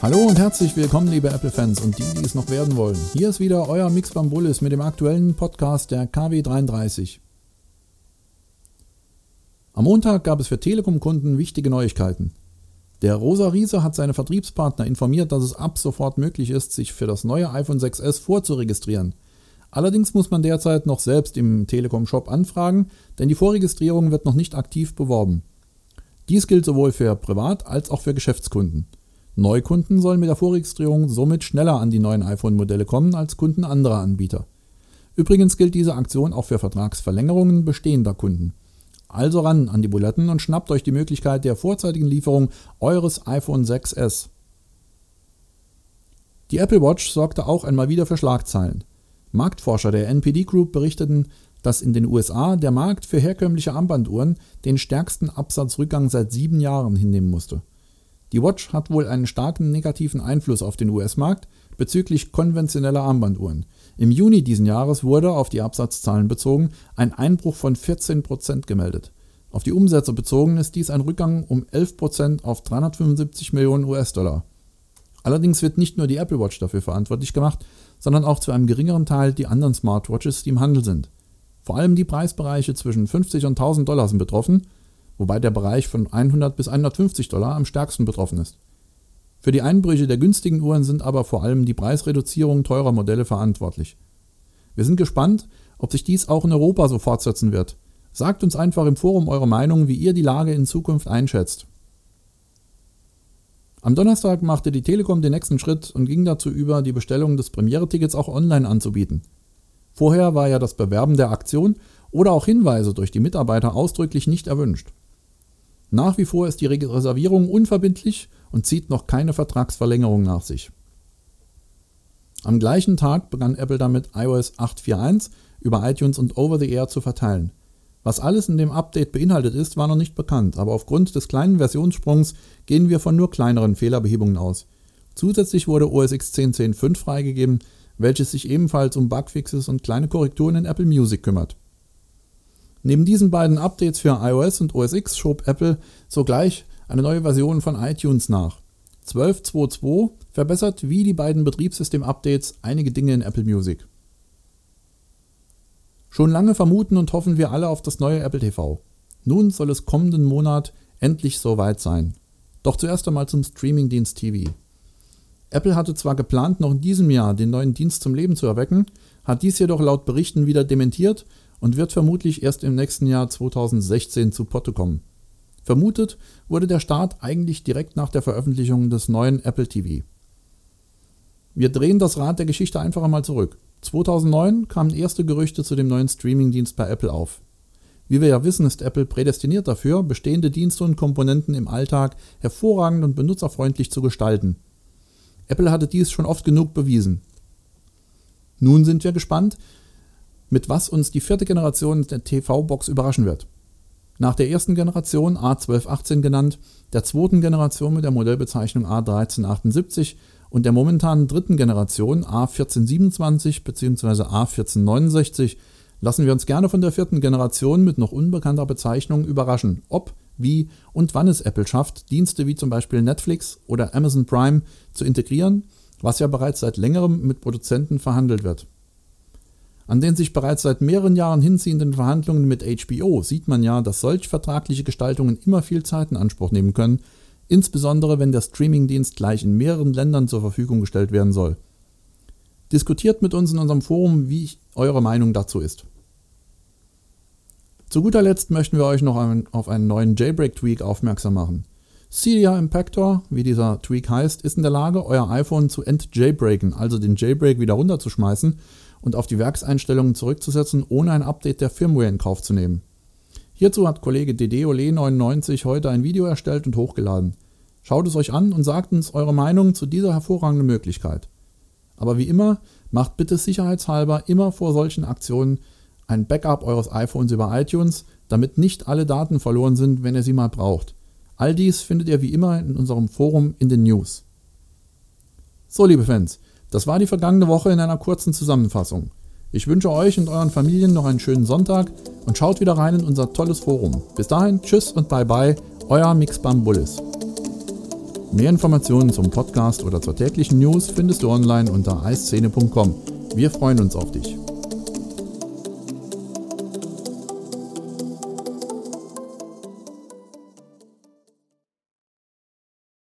Hallo und herzlich willkommen, liebe Apple-Fans und die, die es noch werden wollen. Hier ist wieder euer Mix Bambulis mit dem aktuellen Podcast der KW33. Am Montag gab es für Telekom-Kunden wichtige Neuigkeiten. Der Rosa Riese hat seine Vertriebspartner informiert, dass es ab sofort möglich ist, sich für das neue iPhone 6s vorzuregistrieren. Allerdings muss man derzeit noch selbst im Telekom-Shop anfragen, denn die Vorregistrierung wird noch nicht aktiv beworben. Dies gilt sowohl für Privat- als auch für Geschäftskunden. Neukunden sollen mit der Vorregistrierung somit schneller an die neuen iPhone-Modelle kommen als Kunden anderer Anbieter. Übrigens gilt diese Aktion auch für Vertragsverlängerungen bestehender Kunden. Also ran an die Buletten und schnappt euch die Möglichkeit der vorzeitigen Lieferung eures iPhone 6s. Die Apple Watch sorgte auch einmal wieder für Schlagzeilen. Marktforscher der NPD Group berichteten, dass in den USA der Markt für herkömmliche Armbanduhren den stärksten Absatzrückgang seit sieben Jahren hinnehmen musste. Die Watch hat wohl einen starken negativen Einfluss auf den US-Markt bezüglich konventioneller Armbanduhren. Im Juni diesen Jahres wurde, auf die Absatzzahlen bezogen, ein Einbruch von 14% gemeldet. Auf die Umsätze bezogen ist dies ein Rückgang um 11% auf 375 Millionen US-Dollar. Allerdings wird nicht nur die Apple Watch dafür verantwortlich gemacht, sondern auch zu einem geringeren Teil die anderen Smartwatches, die im Handel sind. Vor allem die Preisbereiche zwischen 50 und 1000 Dollar sind betroffen, wobei der Bereich von 100 bis 150 Dollar am stärksten betroffen ist. Für die Einbrüche der günstigen Uhren sind aber vor allem die Preisreduzierung teurer Modelle verantwortlich. Wir sind gespannt, ob sich dies auch in Europa so fortsetzen wird. Sagt uns einfach im Forum eure Meinung, wie ihr die Lage in Zukunft einschätzt. Am Donnerstag machte die Telekom den nächsten Schritt und ging dazu über, die Bestellung des Premiere-Tickets auch online anzubieten. Vorher war ja das Bewerben der Aktion oder auch Hinweise durch die Mitarbeiter ausdrücklich nicht erwünscht. Nach wie vor ist die Reservierung unverbindlich und zieht noch keine Vertragsverlängerung nach sich. Am gleichen Tag begann Apple damit, iOS 8.4.1 über iTunes und Over the Air zu verteilen. Was alles in dem Update beinhaltet ist, war noch nicht bekannt, aber aufgrund des kleinen Versionssprungs gehen wir von nur kleineren Fehlerbehebungen aus. Zusätzlich wurde OS X 10.10.5 freigegeben, welches sich ebenfalls um Bugfixes und kleine Korrekturen in Apple Music kümmert. Neben diesen beiden Updates für iOS und OS X schob Apple sogleich eine neue Version von iTunes nach. 12.2.2 verbessert wie die beiden Betriebssystem-Updates einige Dinge in Apple Music. Schon lange vermuten und hoffen wir alle auf das neue Apple TV. Nun soll es kommenden Monat endlich soweit sein. Doch zuerst einmal zum Streamingdienst TV. Apple hatte zwar geplant, noch in diesem Jahr den neuen Dienst zum Leben zu erwecken, hat dies jedoch laut Berichten wieder dementiert und wird vermutlich erst im nächsten Jahr 2016 zu Potte kommen. Vermutet wurde der Start eigentlich direkt nach der Veröffentlichung des neuen Apple TV. Wir drehen das Rad der Geschichte einfach einmal zurück. 2009 kamen erste Gerüchte zu dem neuen Streamingdienst bei Apple auf. Wie wir ja wissen, ist Apple prädestiniert dafür, bestehende Dienste und Komponenten im Alltag hervorragend und benutzerfreundlich zu gestalten. Apple hatte dies schon oft genug bewiesen. Nun sind wir gespannt, mit was uns die vierte Generation der TV-Box überraschen wird. Nach der ersten Generation A1218 genannt, der zweiten Generation mit der Modellbezeichnung A1378 und der momentanen dritten Generation A1427 bzw. A1469 lassen wir uns gerne von der vierten Generation mit noch unbekannter Bezeichnung überraschen, ob, wie und wann es Apple schafft, Dienste wie zum Beispiel Netflix oder Amazon Prime zu integrieren, was ja bereits seit längerem mit Produzenten verhandelt wird. An den sich bereits seit mehreren Jahren hinziehenden Verhandlungen mit HBO sieht man ja, dass solch vertragliche Gestaltungen immer viel Zeit in Anspruch nehmen können, insbesondere wenn der Streamingdienst gleich in mehreren Ländern zur Verfügung gestellt werden soll. Diskutiert mit uns in unserem Forum, wie eure Meinung dazu ist. Zu guter Letzt möchten wir euch noch auf einen neuen Jailbreak-Tweak aufmerksam machen. Cydia Impactor, wie dieser Tweak heißt, ist in der Lage, euer iPhone zu entjailbreaken, also den Jailbreak wieder runterzuschmeißen und auf die Werkseinstellungen zurückzusetzen, ohne ein Update der Firmware in Kauf zu nehmen. Hierzu hat Kollege DDOLE99 heute ein Video erstellt und hochgeladen. Schaut es euch an und sagt uns eure Meinung zu dieser hervorragenden Möglichkeit. Aber wie immer, macht bitte sicherheitshalber immer vor solchen Aktionen ein Backup eures iPhones über iTunes, damit nicht alle Daten verloren sind, wenn ihr sie mal braucht. All dies findet ihr wie immer in unserem Forum in den News. So, liebe Fans, das war die vergangene Woche in einer kurzen Zusammenfassung. Ich wünsche euch und euren Familien noch einen schönen Sonntag und schaut wieder rein in unser tolles Forum. Bis dahin, tschüss und bye bye, euer Mixbam Bullis. Mehr Informationen zum Podcast oder zur täglichen News findest du online unter eiszene.com. Wir freuen uns auf dich.